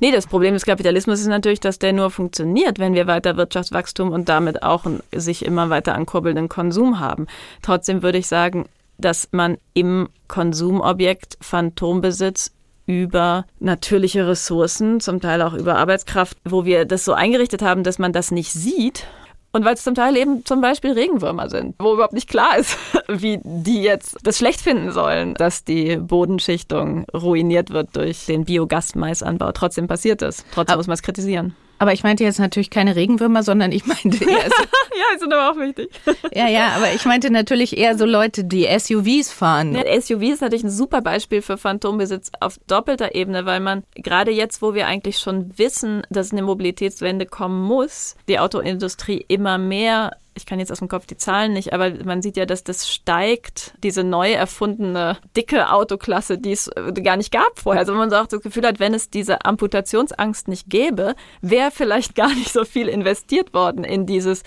C: Nee, das Problem des Kapitalismus ist natürlich, dass der nur funktioniert, wenn wir weiter Wirtschaftswachstum und damit auch einen sich immer weiter ankurbelnden Konsum haben. Trotzdem würde ich sagen, dass man im Konsumobjekt Phantombesitz über natürliche Ressourcen, zum Teil auch über Arbeitskraft, wo wir das so eingerichtet haben, dass man das nicht sieht, und weil es zum Teil eben zum Beispiel Regenwürmer sind, wo überhaupt nicht klar ist, wie die jetzt das schlecht finden sollen, dass die Bodenschichtung ruiniert wird durch den Biogasmaisanbau. Trotzdem passiert es. Trotzdem muss man es kritisieren.
B: Aber ich meinte jetzt natürlich keine Regenwürmer, sondern ich meinte eher so.
C: ja, sind aber auch wichtig.
B: ja, ja, aber ich meinte natürlich eher so Leute, die SUVs fahren.
C: Ja, SUV ist natürlich ein super Beispiel für Phantombesitz auf doppelter Ebene, weil man gerade jetzt, wo wir eigentlich schon wissen, dass eine Mobilitätswende kommen muss, die Autoindustrie immer mehr ich kann jetzt aus dem Kopf die Zahlen nicht, aber man sieht ja, dass das steigt, diese neu erfundene dicke Autoklasse, die es äh, gar nicht gab vorher. Also man so auch das Gefühl hat, wenn es diese Amputationsangst nicht gäbe, wäre vielleicht gar nicht so viel investiert worden in dieses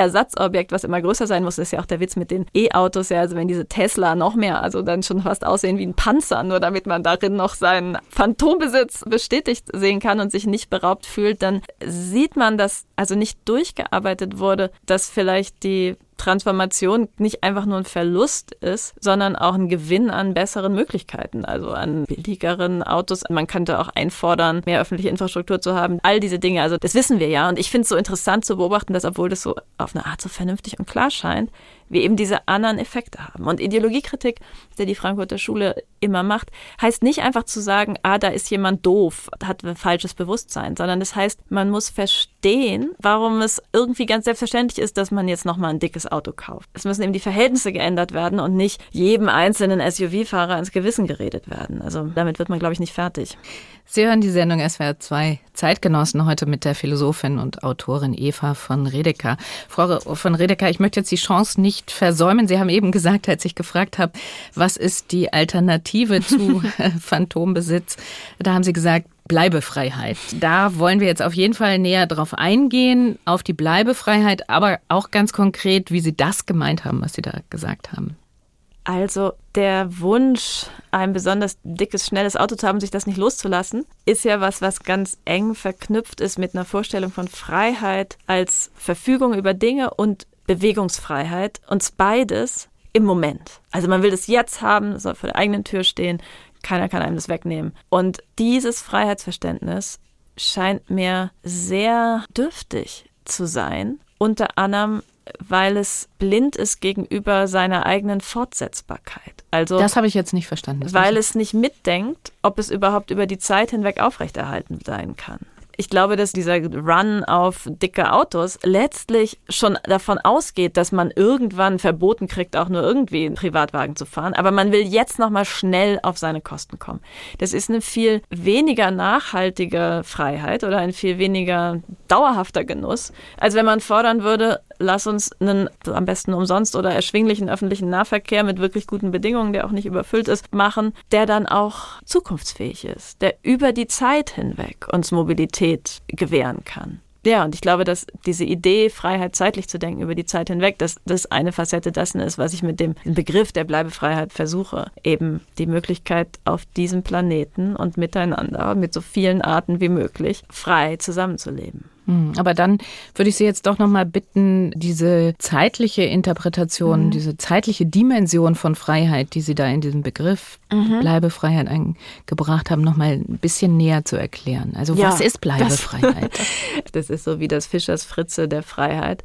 C: Ersatzobjekt, was immer größer sein muss, ist ja auch der Witz mit den E-Autos. Ja, also wenn diese Tesla noch mehr, also dann schon fast aussehen wie ein Panzer, nur damit man darin noch seinen Phantombesitz bestätigt sehen kann und sich nicht beraubt fühlt, dann sieht man, dass also nicht durchgearbeitet wurde, dass vielleicht die Transformation nicht einfach nur ein Verlust ist, sondern auch ein Gewinn an besseren Möglichkeiten, also an billigeren Autos. Man könnte auch einfordern, mehr öffentliche Infrastruktur zu haben. All diese Dinge, also das wissen wir ja. Und ich finde es so interessant zu beobachten, dass obwohl das so auf eine Art so vernünftig und klar scheint, wir eben diese anderen Effekte haben. Und Ideologiekritik, der die Frankfurter Schule immer macht, heißt nicht einfach zu sagen, ah, da ist jemand doof, hat ein falsches Bewusstsein, sondern das heißt, man muss verstehen, warum es irgendwie ganz selbstverständlich ist, dass man jetzt nochmal ein dickes Auto kauft. Es müssen eben die Verhältnisse geändert werden und nicht jedem einzelnen SUV-Fahrer ins Gewissen geredet werden. Also damit wird man, glaube ich, nicht fertig.
B: Sie hören die Sendung SWR 2 Zeitgenossen heute mit der Philosophin und Autorin Eva von Redeker. Frau von Redeker, ich möchte jetzt die Chance nicht versäumen. Sie haben eben gesagt, als ich gefragt habe, was ist die Alternative zu Phantombesitz, da haben Sie gesagt, Bleibefreiheit. Da wollen wir jetzt auf jeden Fall näher drauf eingehen, auf die Bleibefreiheit, aber auch ganz konkret, wie Sie das gemeint haben, was Sie da gesagt haben.
C: Also der Wunsch, ein besonders dickes, schnelles Auto zu haben, sich das nicht loszulassen, ist ja was, was ganz eng verknüpft ist mit einer Vorstellung von Freiheit als Verfügung über Dinge und Bewegungsfreiheit. Und beides im Moment. Also man will das jetzt haben, soll vor der eigenen Tür stehen, keiner kann einem das wegnehmen. Und dieses Freiheitsverständnis scheint mir sehr dürftig zu sein, unter anderem weil es blind ist gegenüber seiner eigenen Fortsetzbarkeit.
B: Also das habe ich jetzt nicht verstanden.
C: Weil es nicht mitdenkt, ob es überhaupt über die Zeit hinweg aufrechterhalten sein kann ich glaube, dass dieser Run auf dicke Autos letztlich schon davon ausgeht, dass man irgendwann verboten kriegt, auch nur irgendwie einen Privatwagen zu fahren. Aber man will jetzt nochmal schnell auf seine Kosten kommen. Das ist eine viel weniger nachhaltige Freiheit oder ein viel weniger dauerhafter Genuss, als wenn man fordern würde, lass uns einen am besten umsonst oder erschwinglichen öffentlichen Nahverkehr mit wirklich guten Bedingungen, der auch nicht überfüllt ist, machen, der dann auch zukunftsfähig ist, der über die Zeit hinweg uns Mobilität gewähren kann. Ja, und ich glaube, dass diese Idee, Freiheit zeitlich zu denken über die Zeit hinweg, dass das eine Facette dessen ist, was ich mit dem Begriff der Bleibefreiheit versuche. Eben die Möglichkeit, auf diesem Planeten und miteinander, mit so vielen Arten wie möglich, frei zusammenzuleben.
B: Hm, aber dann würde ich Sie jetzt doch noch mal bitten, diese zeitliche Interpretation, mhm. diese zeitliche Dimension von Freiheit, die Sie da in diesem Begriff mhm. Bleibefreiheit eingebracht haben, noch mal ein bisschen näher zu erklären. Also ja, was ist Bleibefreiheit?
C: Das, das ist so wie das Fischers Fritze der Freiheit.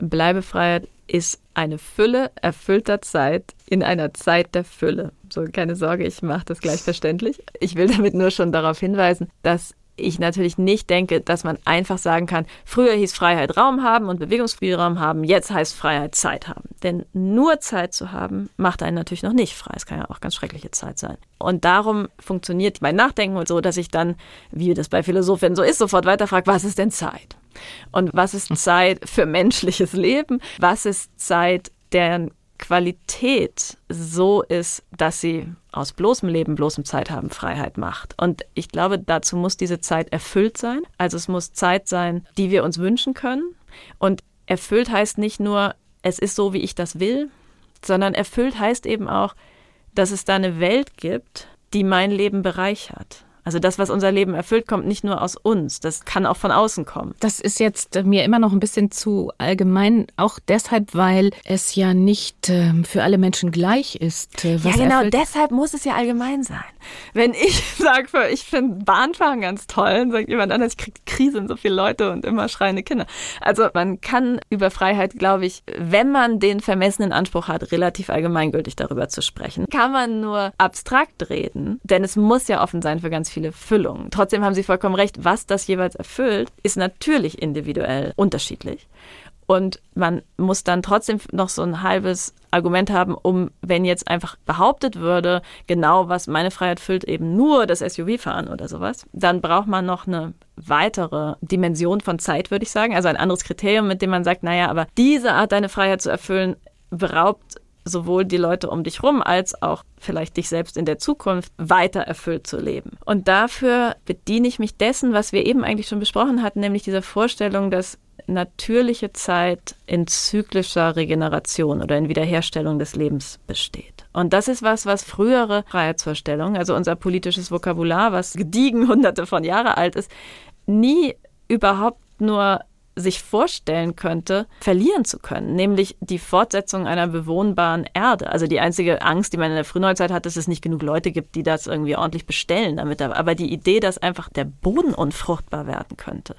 C: Bleibefreiheit ist eine Fülle erfüllter Zeit in einer Zeit der Fülle. So, keine Sorge, ich mache das gleich verständlich. Ich will damit nur schon darauf hinweisen, dass ich natürlich nicht denke, dass man einfach sagen kann, früher hieß Freiheit Raum haben und Bewegungsspielraum haben, jetzt heißt Freiheit Zeit haben. Denn nur Zeit zu haben, macht einen natürlich noch nicht frei. Es kann ja auch ganz schreckliche Zeit sein. Und darum funktioniert mein Nachdenken so, dass ich dann, wie das bei Philosophen so ist, sofort weiterfrage, was ist denn Zeit? Und was ist Zeit für menschliches Leben? Was ist Zeit, deren Qualität so ist, dass sie aus bloßem Leben, bloßem Zeit haben, Freiheit macht. Und ich glaube, dazu muss diese Zeit erfüllt sein. Also es muss Zeit sein, die wir uns wünschen können. Und erfüllt heißt nicht nur, es ist so, wie ich das will, sondern erfüllt heißt eben auch, dass es da eine Welt gibt, die mein Leben bereichert. Also das, was unser Leben erfüllt, kommt nicht nur aus uns, das kann auch von außen kommen.
B: Das ist jetzt mir immer noch ein bisschen zu allgemein, auch deshalb, weil es ja nicht äh, für alle Menschen gleich ist.
C: Äh, ja, genau, erfüllt. deshalb muss es ja allgemein sein. Wenn ich sage, ich finde Bahnfahren ganz toll, dann sagt jemand anders, ich kriege Krise in so viele Leute und immer schreiende Kinder. Also man kann über Freiheit, glaube ich, wenn man den vermessenen Anspruch hat, relativ allgemeingültig darüber zu sprechen, kann man nur abstrakt reden, denn es muss ja offen sein für ganz viele Füllungen. Trotzdem haben Sie vollkommen recht, was das jeweils erfüllt, ist natürlich individuell unterschiedlich. Und man muss dann trotzdem noch so ein halbes Argument haben, um, wenn jetzt einfach behauptet würde, genau was meine Freiheit füllt, eben nur das SUV-Fahren oder sowas, dann braucht man noch eine weitere Dimension von Zeit, würde ich sagen. Also ein anderes Kriterium, mit dem man sagt, naja, aber diese Art, deine Freiheit zu erfüllen, beraubt sowohl die Leute um dich rum als auch vielleicht dich selbst in der Zukunft weiter erfüllt zu leben. Und dafür bediene ich mich dessen, was wir eben eigentlich schon besprochen hatten, nämlich dieser Vorstellung, dass natürliche Zeit in zyklischer Regeneration oder in Wiederherstellung des Lebens besteht. Und das ist was, was frühere Freiheitsvorstellungen, also unser politisches Vokabular, was gediegen hunderte von Jahren alt ist, nie überhaupt nur sich vorstellen könnte, verlieren zu können, nämlich die Fortsetzung einer bewohnbaren Erde. Also die einzige Angst, die man in der Frühneuzeit hat, dass es nicht genug Leute gibt, die das irgendwie ordentlich bestellen damit. Aber die Idee, dass einfach der Boden unfruchtbar werden könnte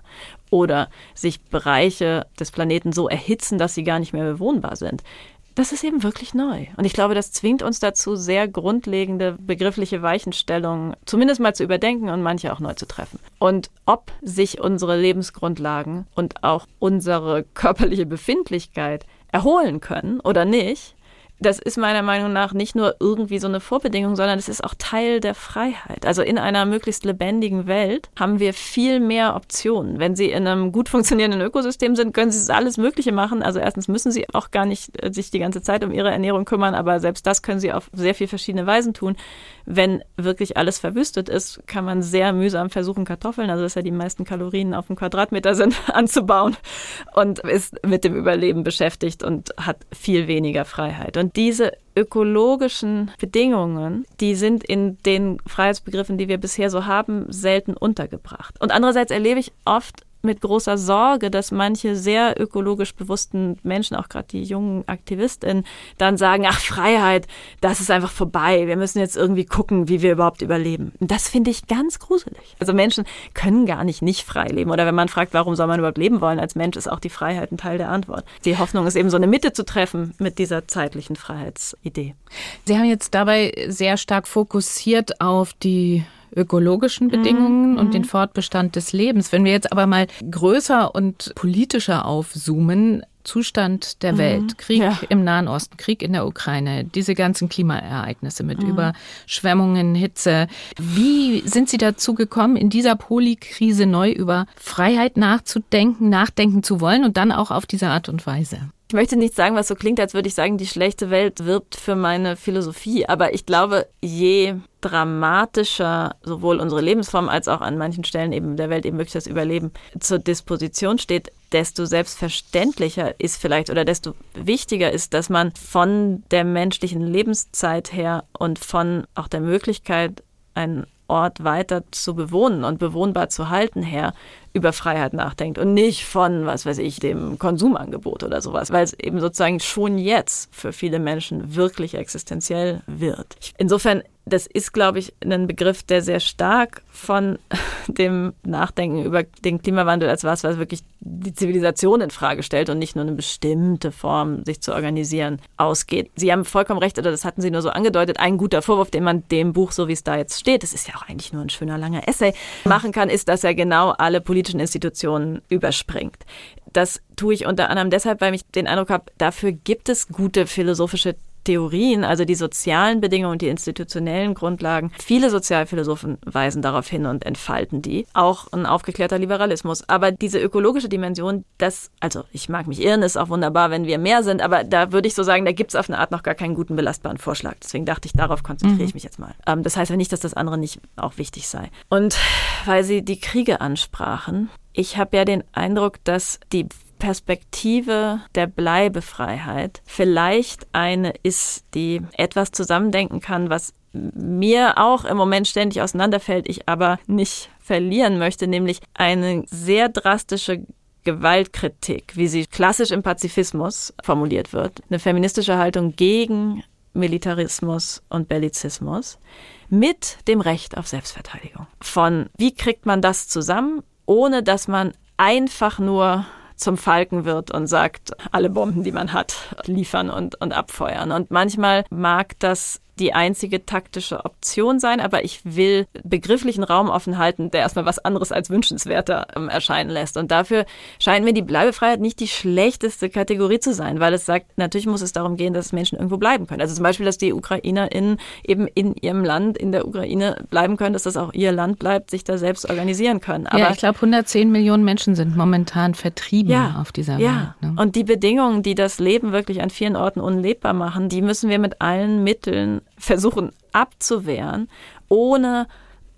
C: oder sich Bereiche des Planeten so erhitzen, dass sie gar nicht mehr bewohnbar sind, das ist eben wirklich neu. Und ich glaube, das zwingt uns dazu, sehr grundlegende begriffliche Weichenstellungen zumindest mal zu überdenken und manche auch neu zu treffen. Und ob sich unsere Lebensgrundlagen und auch unsere körperliche Befindlichkeit erholen können oder nicht, das ist meiner Meinung nach nicht nur irgendwie so eine Vorbedingung, sondern es ist auch Teil der Freiheit. Also in einer möglichst lebendigen Welt haben wir viel mehr Optionen. Wenn Sie in einem gut funktionierenden Ökosystem sind, können Sie alles Mögliche machen. Also erstens müssen Sie auch gar nicht äh, sich die ganze Zeit um Ihre Ernährung kümmern, aber selbst das können Sie auf sehr viele verschiedene Weisen tun. Wenn wirklich alles verwüstet ist, kann man sehr mühsam versuchen, Kartoffeln, also dass ja die meisten Kalorien auf dem Quadratmeter sind, anzubauen und ist mit dem Überleben beschäftigt und hat viel weniger Freiheit. Und diese ökologischen Bedingungen, die sind in den Freiheitsbegriffen, die wir bisher so haben, selten untergebracht. Und andererseits erlebe ich oft mit großer Sorge, dass manche sehr ökologisch bewussten Menschen, auch gerade die jungen AktivistInnen, dann sagen, ach, Freiheit, das ist einfach vorbei. Wir müssen jetzt irgendwie gucken, wie wir überhaupt überleben. Und das finde ich ganz gruselig. Also Menschen können gar nicht nicht frei leben. Oder wenn man fragt, warum soll man überhaupt leben wollen als Mensch, ist auch die Freiheit ein Teil der Antwort. Die Hoffnung ist eben so eine Mitte zu treffen mit dieser zeitlichen Freiheitsidee.
B: Sie haben jetzt dabei sehr stark fokussiert auf die ökologischen Bedingungen mhm. und den Fortbestand des Lebens. Wenn wir jetzt aber mal größer und politischer aufzoomen, Zustand der mhm. Welt, Krieg ja. im Nahen Osten, Krieg in der Ukraine, diese ganzen Klimaereignisse mit mhm. Überschwemmungen, Hitze. Wie sind Sie dazu gekommen, in dieser Polikrise neu über Freiheit nachzudenken, nachdenken zu wollen und dann auch auf diese Art und Weise?
C: Ich möchte nicht sagen, was so klingt, als würde ich sagen, die schlechte Welt wirbt für meine Philosophie. Aber ich glaube, je dramatischer sowohl unsere Lebensform als auch an manchen Stellen eben der Welt eben wirklich das Überleben zur Disposition steht, desto selbstverständlicher ist vielleicht oder desto wichtiger ist, dass man von der menschlichen Lebenszeit her und von auch der Möglichkeit, einen Ort weiter zu bewohnen und bewohnbar zu halten her über Freiheit nachdenkt und nicht von, was weiß ich, dem Konsumangebot oder sowas, weil es eben sozusagen schon jetzt für viele Menschen wirklich existenziell wird. Insofern das ist, glaube ich, ein Begriff, der sehr stark von dem Nachdenken über den Klimawandel als was, was wirklich die Zivilisation in Frage stellt und nicht nur eine bestimmte Form, sich zu organisieren, ausgeht. Sie haben vollkommen recht, oder das hatten Sie nur so angedeutet. Ein guter Vorwurf, den man dem Buch, so wie es da jetzt steht, das ist ja auch eigentlich nur ein schöner langer Essay, machen kann, ist, dass er genau alle politischen Institutionen überspringt. Das tue ich unter anderem deshalb, weil ich den Eindruck habe, dafür gibt es gute philosophische Theorien, also die sozialen Bedingungen und die institutionellen Grundlagen. Viele Sozialphilosophen weisen darauf hin und entfalten die. Auch ein aufgeklärter Liberalismus. Aber diese ökologische Dimension, das, also ich mag mich irren, ist auch wunderbar, wenn wir mehr sind, aber da würde ich so sagen, da gibt es auf eine Art noch gar keinen guten belastbaren Vorschlag. Deswegen dachte ich, darauf konzentriere mhm. ich mich jetzt mal. Ähm, das heißt ja nicht, dass das andere nicht auch wichtig sei. Und weil Sie die Kriege ansprachen, ich habe ja den Eindruck, dass die Perspektive der Bleibefreiheit vielleicht eine ist, die etwas zusammendenken kann, was mir auch im Moment ständig auseinanderfällt, ich aber nicht verlieren möchte, nämlich eine sehr drastische Gewaltkritik, wie sie klassisch im Pazifismus formuliert wird, eine feministische Haltung gegen Militarismus und Bellizismus mit dem Recht auf Selbstverteidigung. Von wie kriegt man das zusammen, ohne dass man einfach nur zum Falken wird und sagt, alle Bomben, die man hat, liefern und, und abfeuern. Und manchmal mag das die einzige taktische Option sein, aber ich will begrifflichen Raum offen halten, der erstmal was anderes als wünschenswerter ähm, erscheinen lässt. Und dafür scheint mir die Bleibefreiheit nicht die schlechteste Kategorie zu sein, weil es sagt, natürlich muss es darum gehen, dass Menschen irgendwo bleiben können. Also zum Beispiel, dass die UkrainerInnen eben in ihrem Land, in der Ukraine bleiben können, dass das auch ihr Land bleibt, sich da selbst organisieren können.
B: Aber ja, ich glaube, 110 Millionen Menschen sind momentan vertrieben ja, auf dieser
C: ja. Welt. Ne? Und die Bedingungen, die das Leben wirklich an vielen Orten unlebbar machen, die müssen wir mit allen Mitteln versuchen abzuwehren, ohne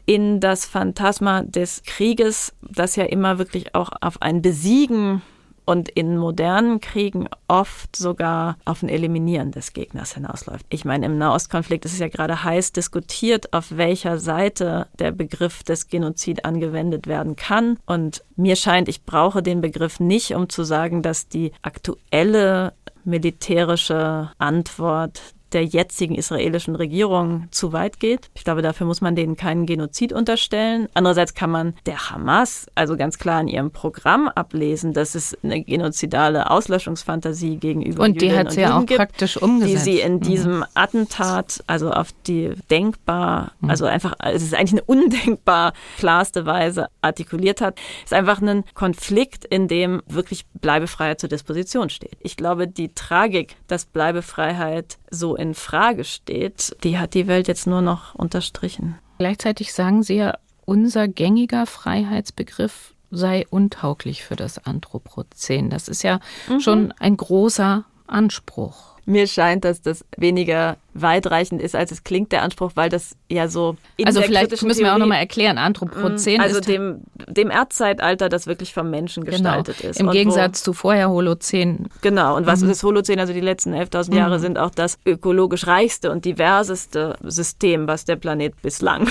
C: in das Phantasma des Krieges, das ja immer wirklich auch auf ein Besiegen und in modernen Kriegen oft sogar auf ein Eliminieren des Gegners hinausläuft. Ich meine, im Nahostkonflikt ist es ja gerade heiß diskutiert, auf welcher Seite der Begriff des Genozid angewendet werden kann. Und mir scheint, ich brauche den Begriff nicht, um zu sagen, dass die aktuelle militärische Antwort der jetzigen israelischen Regierung zu weit geht. Ich glaube, dafür muss man denen keinen Genozid unterstellen. Andererseits kann man der Hamas also ganz klar in ihrem Programm ablesen, dass es eine genozidale Auslöschungsfantasie gegenüber
B: und die
C: Jüdinnen
B: hat sie ja auch
C: gibt,
B: praktisch umgesetzt,
C: die sie in diesem Attentat, also auf die denkbar, also einfach, es ist eigentlich eine undenkbar klarste Weise artikuliert hat, ist einfach ein Konflikt, in dem wirklich Bleibefreiheit zur Disposition steht. Ich glaube, die Tragik, dass Bleibefreiheit so in Frage steht, die hat die Welt jetzt nur noch unterstrichen.
B: Gleichzeitig sagen Sie ja, unser gängiger Freiheitsbegriff sei untauglich für das Anthropozän. Das ist ja mhm. schon ein großer Anspruch.
C: Mir scheint, dass das weniger weitreichend ist, als es klingt, der Anspruch, weil das ja so.
B: also vielleicht müssen wir auch nochmal erklären, Anthropozän
C: also ist. dem, dem Erdzeitalter, das wirklich vom Menschen genau. gestaltet genau. ist.
B: Im Gegensatz wo, zu vorher Holozän.
C: Genau, und was mhm. ist Holozän? Also die letzten 11.000 mhm. Jahre sind auch das ökologisch reichste und diverseste System, was der Planet bislang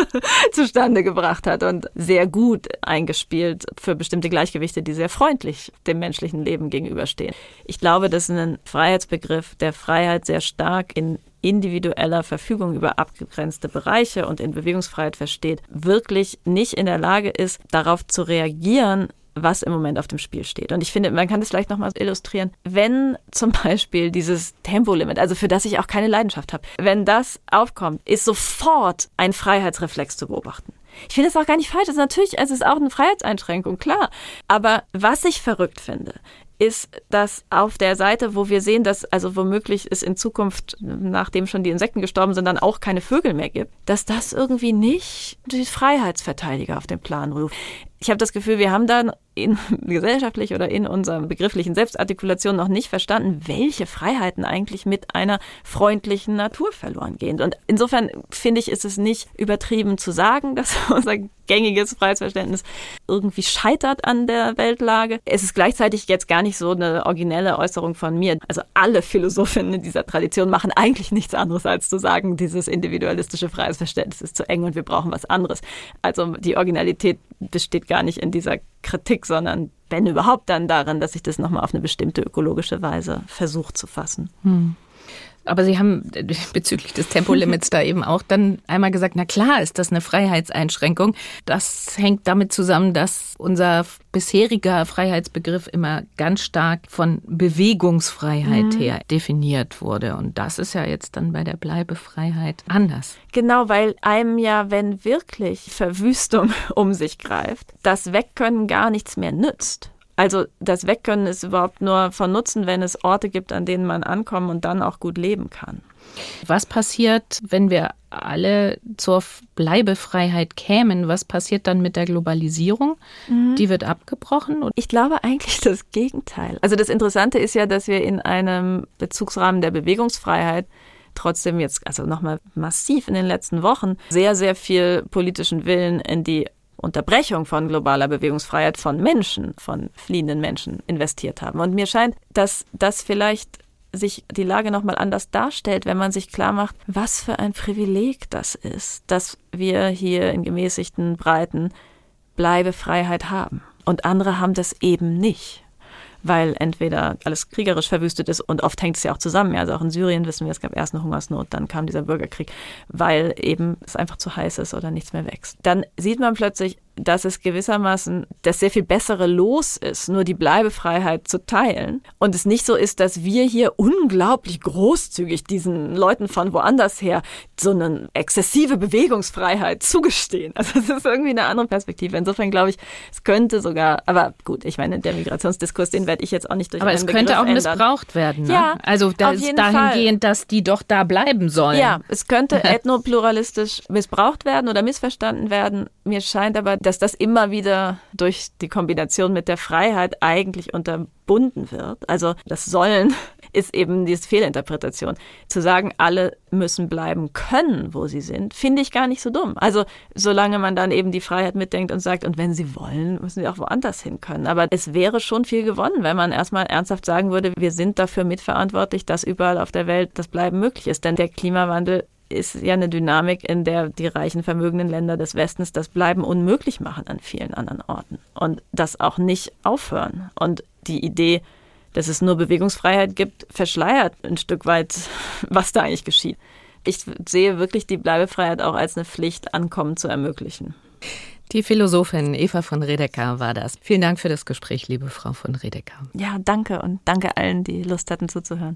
C: zustande gebracht hat und sehr gut eingespielt für bestimmte Gleichgewichte, die sehr freundlich dem menschlichen Leben gegenüberstehen. Ich glaube, dass ein Freiheitsbegriff der Freiheit sehr stark in individueller Verfügung über abgegrenzte Bereiche und in Bewegungsfreiheit versteht, wirklich nicht in der Lage ist, darauf zu reagieren, was im Moment auf dem Spiel steht. Und ich finde, man kann das vielleicht nochmal illustrieren, wenn zum Beispiel dieses Tempolimit, also für das ich auch keine Leidenschaft habe, wenn das aufkommt, ist sofort ein Freiheitsreflex zu beobachten. Ich finde das auch gar nicht falsch. Das ist natürlich, es ist auch eine Freiheitseinschränkung, klar. Aber was ich verrückt finde, ist, dass auf der Seite, wo wir sehen, dass also womöglich es in Zukunft, nachdem schon die Insekten gestorben sind, dann auch keine Vögel mehr gibt, dass das irgendwie nicht die Freiheitsverteidiger auf den Plan ruft. Ich habe das Gefühl, wir haben da in gesellschaftlich oder in unserer begrifflichen Selbstartikulation noch nicht verstanden, welche Freiheiten eigentlich mit einer freundlichen Natur verloren gehen. Und insofern finde ich, ist es nicht übertrieben zu sagen, dass unser gängiges Freiheitsverständnis irgendwie scheitert an der Weltlage. Es ist gleichzeitig jetzt gar nicht so eine originelle Äußerung von mir. Also alle Philosophinnen in dieser Tradition machen eigentlich nichts anderes, als zu sagen, dieses individualistische Freiheitsverständnis ist zu eng und wir brauchen was anderes. Also die Originalität besteht gar nicht in dieser Kritik, sondern wenn überhaupt dann darin, dass sich das nochmal auf eine bestimmte ökologische Weise versucht zu fassen. Hm.
B: Aber Sie haben bezüglich des Tempolimits da eben auch dann einmal gesagt, na klar ist das eine Freiheitseinschränkung. Das hängt damit zusammen, dass unser bisheriger Freiheitsbegriff immer ganz stark von Bewegungsfreiheit mhm. her definiert wurde. Und das ist ja jetzt dann bei der Bleibefreiheit anders.
C: Genau, weil einem ja, wenn wirklich Verwüstung um sich greift, das Wegkönnen gar nichts mehr nützt. Also das Wegkönnen ist überhaupt nur von Nutzen, wenn es Orte gibt, an denen man ankommen und dann auch gut leben kann.
B: Was passiert, wenn wir alle zur Bleibefreiheit kämen? Was passiert dann mit der Globalisierung? Mhm. Die wird abgebrochen?
C: Ich glaube eigentlich das Gegenteil. Also das Interessante ist ja, dass wir in einem Bezugsrahmen der Bewegungsfreiheit trotzdem jetzt, also nochmal massiv in den letzten Wochen, sehr, sehr viel politischen Willen in die Unterbrechung von globaler Bewegungsfreiheit von Menschen, von fliehenden Menschen investiert haben. Und mir scheint, dass das vielleicht sich die Lage nochmal anders darstellt, wenn man sich klar macht, was für ein Privileg das ist, dass wir hier in gemäßigten Breiten Bleibefreiheit haben. Und andere haben das eben nicht weil entweder alles kriegerisch verwüstet ist und oft hängt es ja auch zusammen. Also auch in Syrien wissen wir, es gab erst eine Hungersnot, dann kam dieser Bürgerkrieg, weil eben es einfach zu heiß ist oder nichts mehr wächst. Dann sieht man plötzlich, dass es gewissermaßen das sehr viel bessere Los ist, nur die Bleibefreiheit zu teilen. Und es nicht so ist, dass wir hier unglaublich großzügig diesen Leuten von woanders her so eine exzessive Bewegungsfreiheit zugestehen. Also es ist irgendwie eine andere Perspektive. Insofern glaube ich, es könnte sogar, aber gut, ich meine, der Migrationsdiskurs, den werde ich jetzt auch nicht durch
B: Aber es könnte Begriff auch ändern. missbraucht werden. Ne? Ja, also das dahingehend, Fall. dass die doch da bleiben sollen.
C: Ja, es könnte ethnopluralistisch missbraucht werden oder missverstanden werden. Mir scheint aber, dass das immer wieder durch die Kombination mit der Freiheit eigentlich unterbunden wird. Also das Sollen ist eben diese Fehlinterpretation. Zu sagen, alle müssen bleiben können, wo sie sind, finde ich gar nicht so dumm. Also solange man dann eben die Freiheit mitdenkt und sagt, und wenn sie wollen, müssen sie auch woanders hin können. Aber es wäre schon viel gewonnen, wenn man erstmal ernsthaft sagen würde, wir sind dafür mitverantwortlich, dass überall auf der Welt das Bleiben möglich ist. Denn der Klimawandel ist ja eine Dynamik, in der die reichen, vermögenden Länder des Westens das Bleiben unmöglich machen an vielen anderen Orten und das auch nicht aufhören. Und die Idee dass es nur Bewegungsfreiheit gibt, verschleiert ein Stück weit, was da eigentlich geschieht. Ich sehe wirklich die Bleibefreiheit auch als eine Pflicht, Ankommen zu ermöglichen.
B: Die Philosophin Eva von Redecker war das. Vielen Dank für das Gespräch, liebe Frau von Redecker.
C: Ja, danke und danke allen, die Lust hatten zuzuhören.